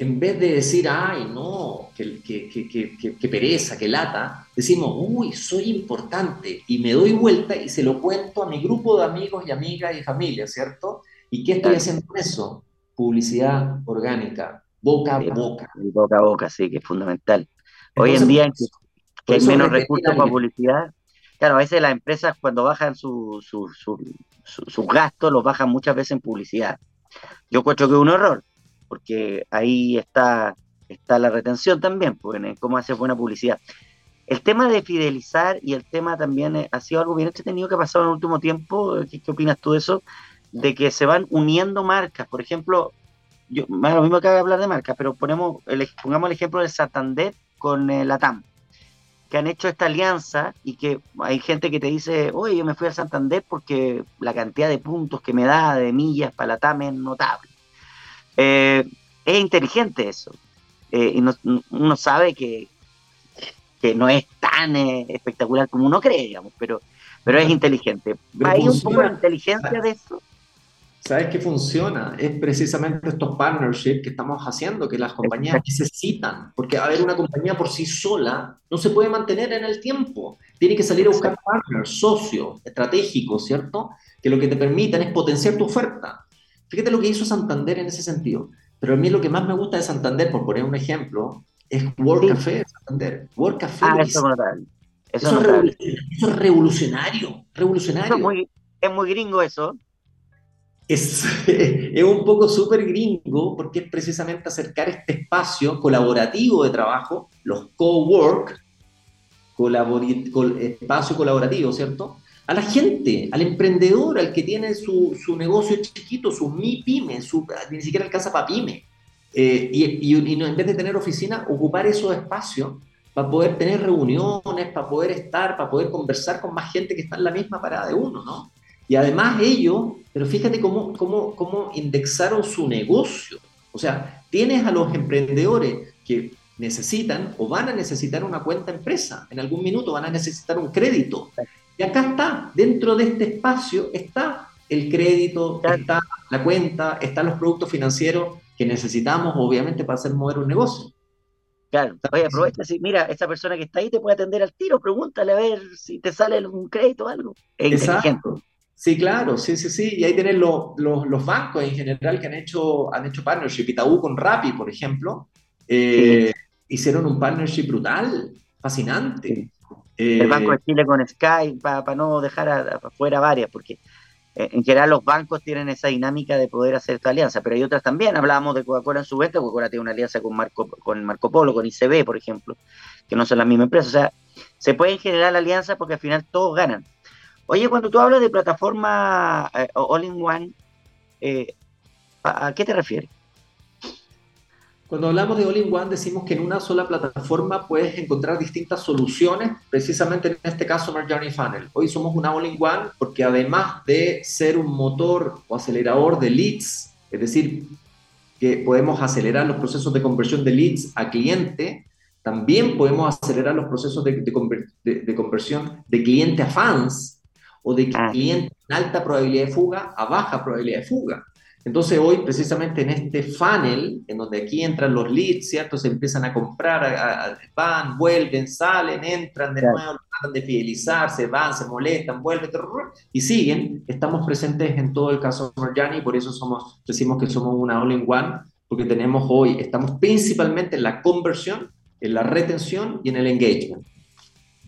en vez de decir, ay, no, que, que, que, que, pereza, que lata, decimos, uy, soy importante y me doy vuelta y se lo cuento a mi grupo de amigos y amigas y familia, ¿cierto? ¿Y qué estoy haciendo con eso? Publicidad orgánica, boca a boca. Boca a boca, sí, que es fundamental. Hoy en día que, hay menos recursos para publicidad, claro, a veces las empresas cuando bajan sus su, su, gastos, los bajan muchas veces en publicidad. Yo encuentro que es un error porque ahí está, está la retención también, pues, en cómo hacer buena publicidad. El tema de fidelizar y el tema también eh, ha sido algo bien entretenido que ha pasado en el último tiempo. ¿Qué, opinas tú de eso? De que se van uniendo marcas. Por ejemplo, yo, más lo mismo que hablar de marcas, pero ponemos el, pongamos el ejemplo de Santander con eh, la TAM, que han hecho esta alianza y que hay gente que te dice, oye, yo me fui a Santander porque la cantidad de puntos que me da de millas para la TAM es notable. Eh, es inteligente eso. Eh, y uno sabe que, que no es tan eh, espectacular como uno cree, digamos, pero, pero es inteligente. ¿Hay un poco de inteligencia de eso? ¿Sabes qué funciona? Es precisamente estos partnerships que estamos haciendo, que las compañías necesitan, porque a ver, una compañía por sí sola no se puede mantener en el tiempo. Tiene que salir a buscar partners, socios, estratégicos, ¿cierto? Que lo que te permitan es potenciar tu oferta. Fíjate lo que hizo Santander en ese sentido. Pero a mí lo que más me gusta de Santander, por poner un ejemplo, es World Café Santander. World Café. Ah, eso, es, eso, es revolucionario. Revolucionario. es, muy, es muy gringo eso. Es, es, un poco súper gringo porque es precisamente acercar este espacio colaborativo de trabajo, los co-work, espacio colaborativo, ¿cierto? A la gente, al emprendedor, al que tiene su, su negocio chiquito, su mi pyme, su, ni siquiera alcanza para pyme. Eh, y, y, y, en vez de tener oficina, ocupar esos espacios para poder tener reuniones, para poder estar, para poder conversar con más gente que está en la misma parada de uno, ¿no? Y además ellos, pero fíjate cómo, cómo, cómo indexaron su negocio. O sea, tienes a los emprendedores que necesitan o van a necesitar una cuenta empresa. En algún minuto van a necesitar un crédito. Y acá está, dentro de este espacio está el crédito, está la cuenta, están los productos financieros que necesitamos, obviamente, para hacer mover un negocio. Claro, oye, aprovecha, si mira, esa persona que está ahí te puede atender al tiro, pregúntale a ver si te sale un crédito o algo. Es Exacto. Sí, claro, sí, sí, sí. Y ahí tienen los, los, bancos en general que han hecho, han hecho partnership. Itaú con Rappi, por ejemplo, eh, hicieron un partnership brutal, fascinante. El Banco de eh, Chile con Sky, para no dejar afuera varias, porque eh, en general los bancos tienen esa dinámica de poder hacer esta alianza, pero hay otras también. Hablábamos de Coca-Cola en su venta, Coca-Cola tiene una alianza con Marco, con Marco Polo, con ICB, por ejemplo, que no son las mismas empresas. O sea, se pueden generar alianzas porque al final todos ganan. Oye, cuando tú hablas de plataforma eh, all-in-one, eh, ¿a, qué te refieres? Cuando hablamos de all-in-one decimos que en una sola plataforma puedes encontrar distintas soluciones, precisamente en este caso Journey Funnel. Hoy somos una all-in-one porque además de ser un motor o acelerador de leads, es decir, que podemos acelerar los procesos de conversión de leads a cliente, también podemos acelerar los procesos de, de conversión de cliente a fans o de ah. clientes con alta probabilidad de fuga a baja probabilidad de fuga. Entonces hoy precisamente en este funnel, en donde aquí entran los leads, ¿cierto? Se empiezan a comprar, van, vuelven, salen, entran de nuevo, tratan de fidelizar, se van, se molestan, vuelven, y siguen. Estamos presentes en todo el caso de Journey, por eso somos, decimos que somos una all-in-one, porque tenemos hoy, estamos principalmente en la conversión, en la retención y en el engagement.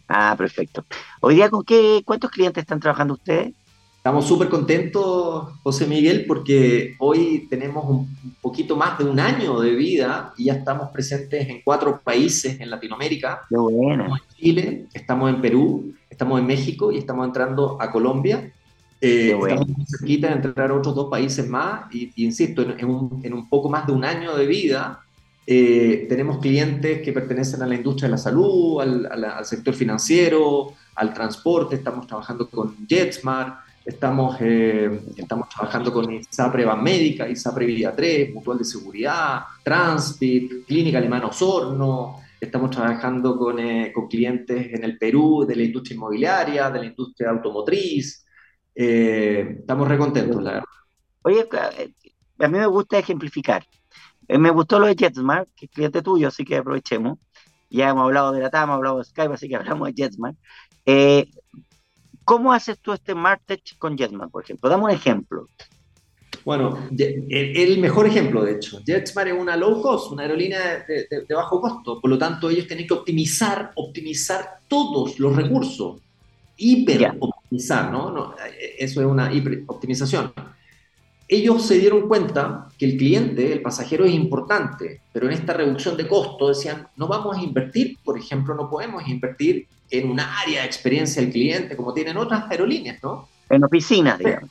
Ah, perfecto. Hoy día, ¿con qué, cuántos clientes están trabajando ustedes? Estamos súper contentos, José Miguel, porque hoy tenemos un poquito más de un año de vida y ya estamos presentes en cuatro países en Latinoamérica. Qué bueno. Estamos en Chile, estamos en Perú, estamos en México y estamos entrando a Colombia. Eh, estamos muy cerquita de entrar a otros dos países más y, insisto, en, un, en, un, poco más de un año de vida eh, tenemos clientes que pertenecen a la industria de la salud, al, sector financiero, al transporte, estamos trabajando con JetSmart, estamos, eh, estamos trabajando con ISAPRE Médica, ISAPRE Vida 3, Mutual de Seguridad, Transpit, Clínica Alemana Osorno, estamos trabajando con, eh, con, clientes en el Perú de la industria inmobiliaria, de la industria automotriz, estamos recontentos, la verdad. Oye, a mí me gusta ejemplificar. Eh, me gustó lo de JetSmart, que es cliente tuyo, así que aprovechemos. Ya hemos hablado de la TAM, hemos hablado de Skype, así que hablamos de JetSmart. Eh, ¿Cómo haces tú este Martech con JetSmart, por ejemplo? Dame un ejemplo. Bueno, el mejor ejemplo, de hecho, JetSmart es una low cost, una aerolínea de, bajo costo, por lo tanto ellos tienen que optimizar, optimizar todos los recursos, hiper optimizar, ¿no? ¿no? Eso es una hiper optimización ellos se dieron cuenta que el cliente, el pasajero es importante, pero en esta reducción de costo decían, no vamos a invertir, por ejemplo, no podemos invertir en un área de experiencia del cliente como tienen otras aerolíneas, ¿no? En oficinas, digamos.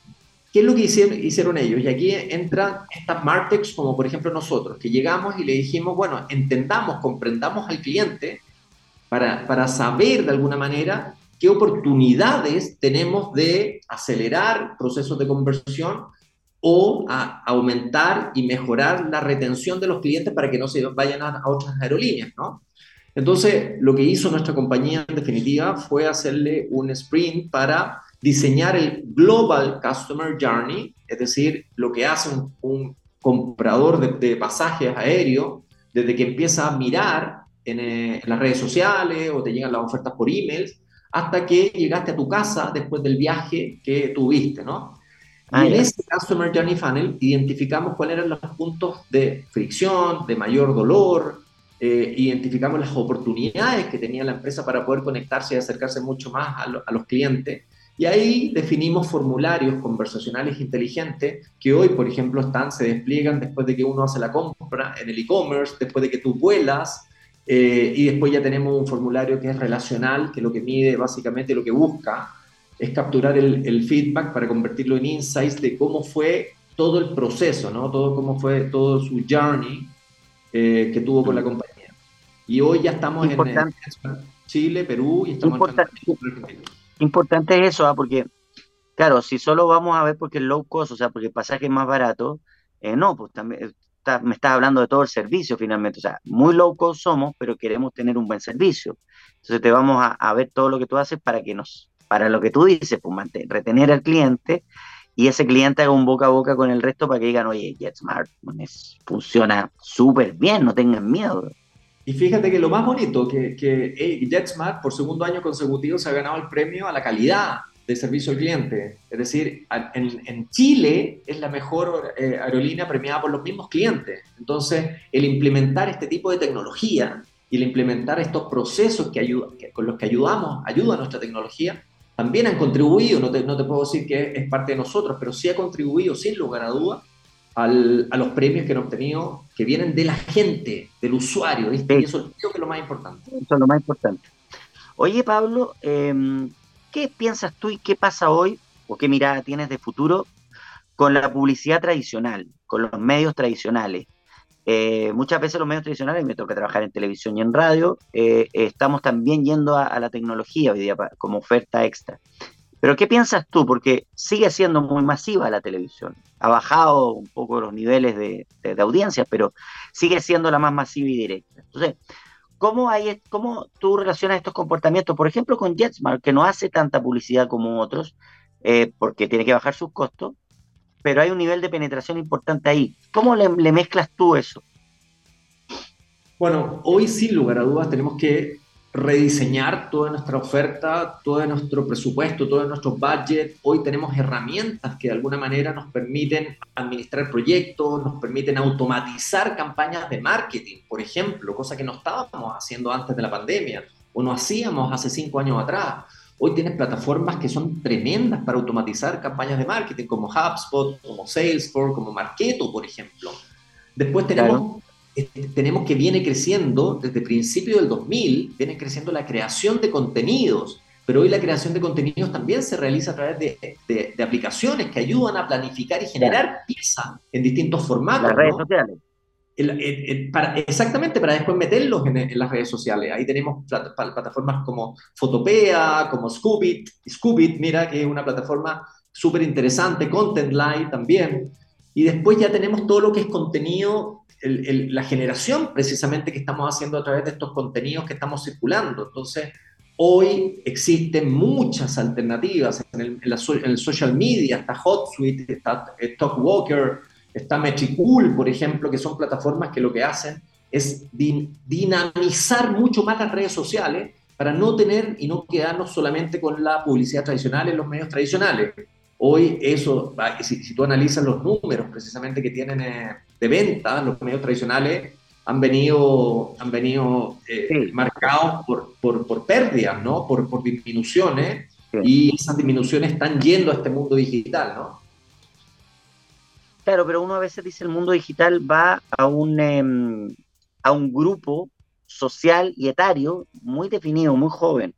¿Qué es lo que hicieron, hicieron ellos? Y aquí entran estas Martex, como por ejemplo nosotros, que llegamos y le dijimos, bueno, entendamos, comprendamos al cliente para, para saber de alguna manera qué oportunidades tenemos de acelerar procesos de conversión o a aumentar y mejorar la retención de los clientes para que no se vayan a, otras aerolíneas, ¿no? Entonces, lo que hizo nuestra compañía en definitiva fue hacerle un sprint para diseñar el Global Customer Journey, es decir, lo que hace un, comprador de, pasajes aéreos desde que empieza a mirar en, eh, en, las redes sociales o te llegan las ofertas por emails hasta que llegaste a tu casa después del viaje que tuviste, ¿no? Ah, y en este Customer Journey Funnel identificamos cuáles eran los puntos de fricción, de mayor dolor, eh, identificamos las oportunidades que tenía la empresa para poder conectarse y acercarse mucho más a, los clientes. Y ahí definimos formularios conversacionales inteligentes que hoy, por ejemplo, están, se despliegan después de que uno hace la compra en el e-commerce, después de que tú vuelas, eh, y después ya tenemos un formulario que es relacional, que lo que mide básicamente lo que busca es capturar el, feedback para convertirlo en insights de cómo fue todo el proceso, ¿no? Todo cómo fue todo su journey eh, que tuvo con la compañía. Y hoy ya estamos en, Chile, Perú y estamos importante, en Importante es eso, ¿ah? porque, claro, si solo vamos a ver porque es low cost, o sea, porque el pasaje es más barato, eh, no, pues también me estás hablando de todo el servicio finalmente, o sea, muy low cost somos, pero queremos tener un buen servicio. Entonces te vamos a, ver todo lo que tú haces para que nos, para lo que tú dices, pues retener al cliente y ese cliente haga un boca a boca con el resto para que digan, oye, JetSmart funciona súper bien, no tengan miedo. Y fíjate que lo más bonito, que, que JetSmart por segundo año consecutivo se ha ganado el premio a la calidad de servicio al cliente. Es decir, en, Chile es la mejor eh, aerolínea premiada por los mismos clientes. Entonces, el implementar este tipo de tecnología y el implementar estos procesos que, ayuda, con los que ayudamos, ayuda a nuestra tecnología, también han contribuido, no te, no te, puedo decir que es parte de nosotros, pero sí ha contribuido sin lugar a duda a los premios que han obtenido, que vienen de la gente, del usuario, ¿viste? Y eso creo que es lo más importante. Eso es lo más importante. Oye, Pablo, eh, ¿Qué piensas tú y qué pasa hoy, o qué mirada tienes de futuro con la publicidad tradicional, con los medios tradicionales? Eh, muchas veces los medios tradicionales, me toca trabajar en televisión y en radio, eh, estamos también yendo a, la tecnología hoy día como oferta extra. Pero ¿qué piensas tú? Porque sigue siendo muy masiva la televisión. Ha bajado un poco los niveles de, de audiencia, pero sigue siendo la más masiva y directa. Entonces, ¿Cómo, hay, ¿Cómo tú relacionas estos comportamientos, por ejemplo, con JetSmart, que no hace tanta publicidad como otros, eh, porque tiene que bajar sus costos, pero hay un nivel de penetración importante ahí? ¿Cómo le mezclas tú eso? Bueno, hoy sin lugar a dudas tenemos que rediseñar toda nuestra oferta, todo nuestro presupuesto, todo nuestro budget. Hoy tenemos herramientas que de alguna manera nos permiten administrar proyectos, nos permiten automatizar campañas de marketing, por ejemplo, cosa que no estábamos haciendo antes de la pandemia o no hacíamos hace cinco años atrás. Hoy tienes plataformas que son tremendas para automatizar campañas de marketing, como HubSpot, como Salesforce, como Marketo, por ejemplo. Después tenemos este, tenemos que viene creciendo desde principio del 2000, viene creciendo la creación de contenidos, pero hoy la creación de contenidos también se realiza a través de, aplicaciones que ayudan a planificar y generar piezas en distintos formatos. Las redes sociales. Exactamente, para después meterlos en, las redes sociales. Ahí tenemos plataformas como Fotopea, como Scoobit. Scoobit, mira, que es una plataforma súper interesante, Content Live también. Y después ya tenemos todo lo que es contenido la generación precisamente que estamos haciendo a través de estos contenidos que estamos circulando. Entonces, hoy existen muchas alternativas en el, en social media, está HotSuite, está Talkwalker, está Metricool, por ejemplo, que son plataformas que lo que hacen es dinamizar mucho más las redes sociales para no tener y no quedarnos solamente con la publicidad tradicional en los medios tradicionales. Hoy eso, si, si tú analizas los números precisamente que tienen eh, de venta, los medios tradicionales han venido, han venido eh, marcados por, por, por, pérdidas, ¿no? Por, por disminuciones, y esas disminuciones están yendo a este mundo digital, ¿no? Claro, pero uno a veces dice el mundo digital va a un, em, a un grupo social y etario muy definido, muy joven,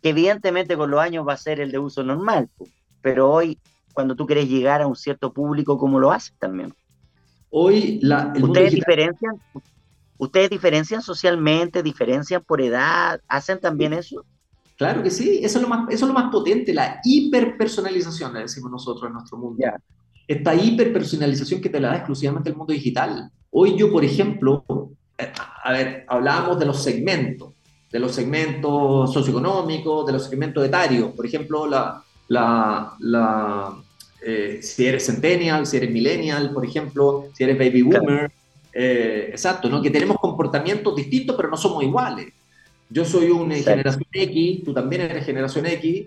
que evidentemente con los años va a ser el de uso normal pero hoy, cuando tú quieres llegar a un cierto público, ¿cómo lo haces también? Hoy, la, ¿Ustedes, diferencian, ¿Ustedes diferencian socialmente, diferencian por edad? ¿Hacen también eso? Claro que sí, eso es lo más, eso es lo más potente, la hiperpersonalización, le decimos nosotros en nuestro mundo. Esta hiperpersonalización que te la da exclusivamente el mundo digital. Hoy yo, por ejemplo, eh, a ver, hablábamos de los segmentos, de los segmentos socioeconómicos, de los segmentos etarios. Por ejemplo, la, la, la eh, si eres centennial, si eres millennial, por ejemplo, si eres baby boomer. Eh, exacto, ¿no? que tenemos comportamientos distintos, pero no somos iguales. Yo soy una generación X, tú también eres generación X,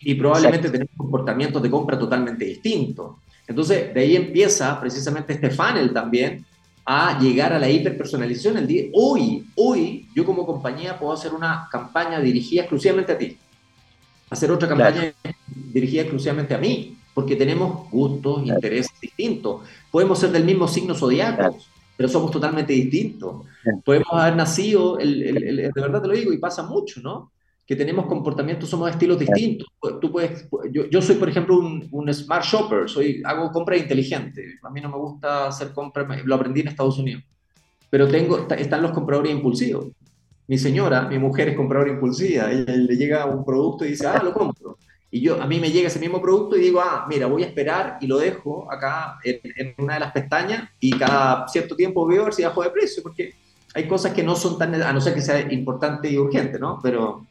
y, probablemente tenemos comportamientos de compra totalmente distintos. Entonces, de ahí empieza precisamente este funnel también a llegar a la hiperpersonalización. El día, hoy, hoy, yo como compañía puedo hacer una campaña dirigida exclusivamente a ti hacer otra campaña dirigida exclusivamente a mí, porque tenemos gustos, intereses distintos. Podemos ser del mismo signo zodiaco, pero somos totalmente distintos. Podemos haber nacido, el, de verdad te lo digo, y pasa mucho, ¿no? Que tenemos comportamientos, somos estilos distintos. Tú puedes, yo, yo soy, por ejemplo, un, un, smart shopper, soy, hago compras inteligentes. A mí no me gusta hacer compras, lo aprendí en Estados Unidos. Pero tengo, están los compradores impulsivos. Mi señora, mi mujer es compradora impulsiva. Ella le llega un producto y dice, ah, lo compro. Y yo, a mí me llega ese mismo producto y digo, ah, mira, voy a esperar y lo dejo acá en, en una de las pestañas y cada cierto tiempo veo a ver si bajo de precio, porque hay cosas que no son tan, a no ser que sea importante y urgente, ¿no? Pero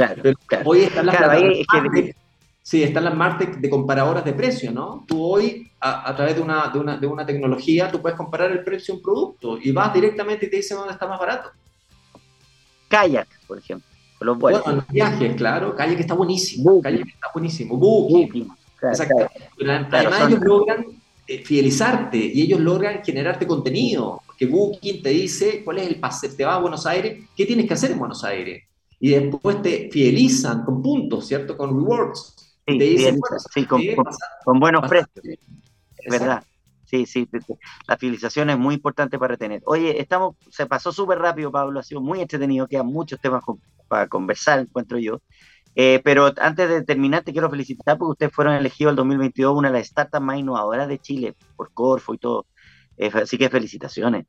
Claro, Hoy están las que... Sí, están las marcas de comparadoras de precio, ¿no? Tú hoy, a, través de una, de, una, de una, tecnología, tú puedes comparar el precio de un producto y vas directamente y te dicen dónde está más barato. Kayak, por ejemplo. Los bueno, los viajes, claro. Kayak está buenísimo. Kayak está buenísimo. Booking. Exacto. además ellos logran eh, fidelizarte y ellos logran generarte contenido. Porque Booking te dice cuál es el pase, te va a Buenos Aires, qué tienes que hacer en Buenos Aires y después te fidelizan con puntos, ¿cierto? Con rewards. Sí, te dicen, sí, con, buenos precios. Es verdad. Sí, sí, la fidelización es muy importante para retener. Oye, estamos, se pasó súper rápido, Pablo, ha sido muy entretenido, quedan muchos temas para conversar, encuentro yo. Eh, pero antes de terminar, te quiero felicitar porque ustedes fueron elegidos el 2022 una de las startups más innovadoras de Chile, por Corfo y todo. Eh, así que felicitaciones.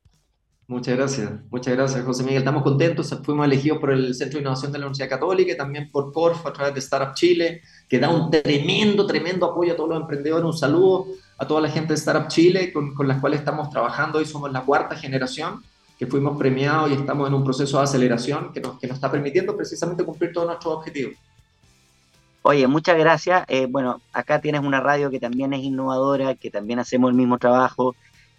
Muchas gracias, muchas gracias José Miguel. Estamos contentos, fuimos elegidos por el Centro de Innovación de la Universidad Católica y también por Corfo a través de Startup Chile, que da un tremendo, tremendo apoyo a todos los emprendedores. Un saludo a toda la gente de Startup Chile con, con las cuales estamos trabajando. Hoy somos la cuarta generación que fuimos premiados y estamos en un proceso de aceleración que nos, está permitiendo precisamente cumplir todos nuestros objetivos. Oye, muchas gracias. Eh, bueno, acá tienes una radio que también es innovadora, que también hacemos el mismo trabajo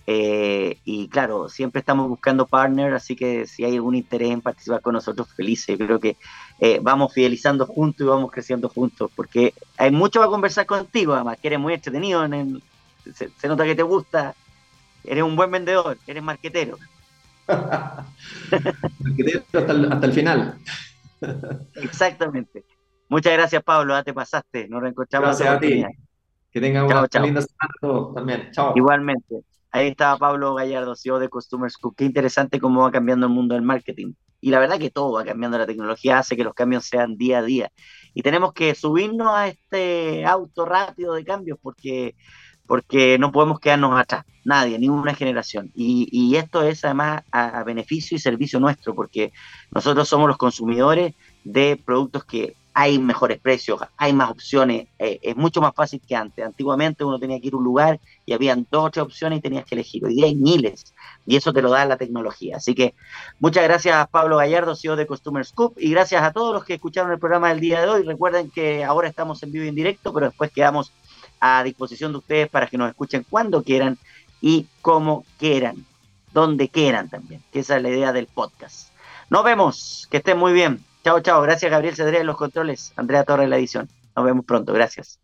eh, y claro, siempre estamos buscando partners, así que si hay algún interés en participar con nosotros, felices. Creo que eh, vamos fidelizando juntos y vamos creciendo juntos, porque hay mucho para conversar contigo, además, que eres muy entretenido, en se, nota que te gusta, eres un buen vendedor, eres marquetero. marquetero hasta el, final. Exactamente. Muchas gracias, Pablo, ya te pasaste, nos reencontramos. Gracias a ti. Que tengan una linda semana también. Chao. Igualmente. Ahí estaba Pablo Gallardo, CEO de Customer School. Qué interesante cómo va cambiando el mundo del marketing. Y la verdad que todo va cambiando, la tecnología hace que los cambios sean día a día. Y tenemos que subirnos a este auto rápido de cambios porque, porque no podemos quedarnos atrás, nadie, ninguna generación. Y, esto es además a beneficio y servicio nuestro, porque nosotros somos los consumidores de productos que hay mejores precios, hay más opciones, eh, es mucho más fácil que antes. Antiguamente uno tenía que ir a un lugar y habían dos o tres opciones y tenías que elegir. Hoy día hay miles y eso te lo da la tecnología. Así que muchas gracias Pablo Gallardo, CEO de Customer Scoop, y gracias a todos los que escucharon el programa del día de hoy. Recuerden que ahora estamos en vivo y en directo, pero después quedamos a disposición de ustedes para que nos escuchen cuando quieran y como quieran, donde quieran también, que esa es la idea del podcast. Nos vemos, que estén muy bien. Chao, chao. Gracias, Gabriel Cedré en los controles. Andrea Torres la edición. Nos vemos pronto. Gracias.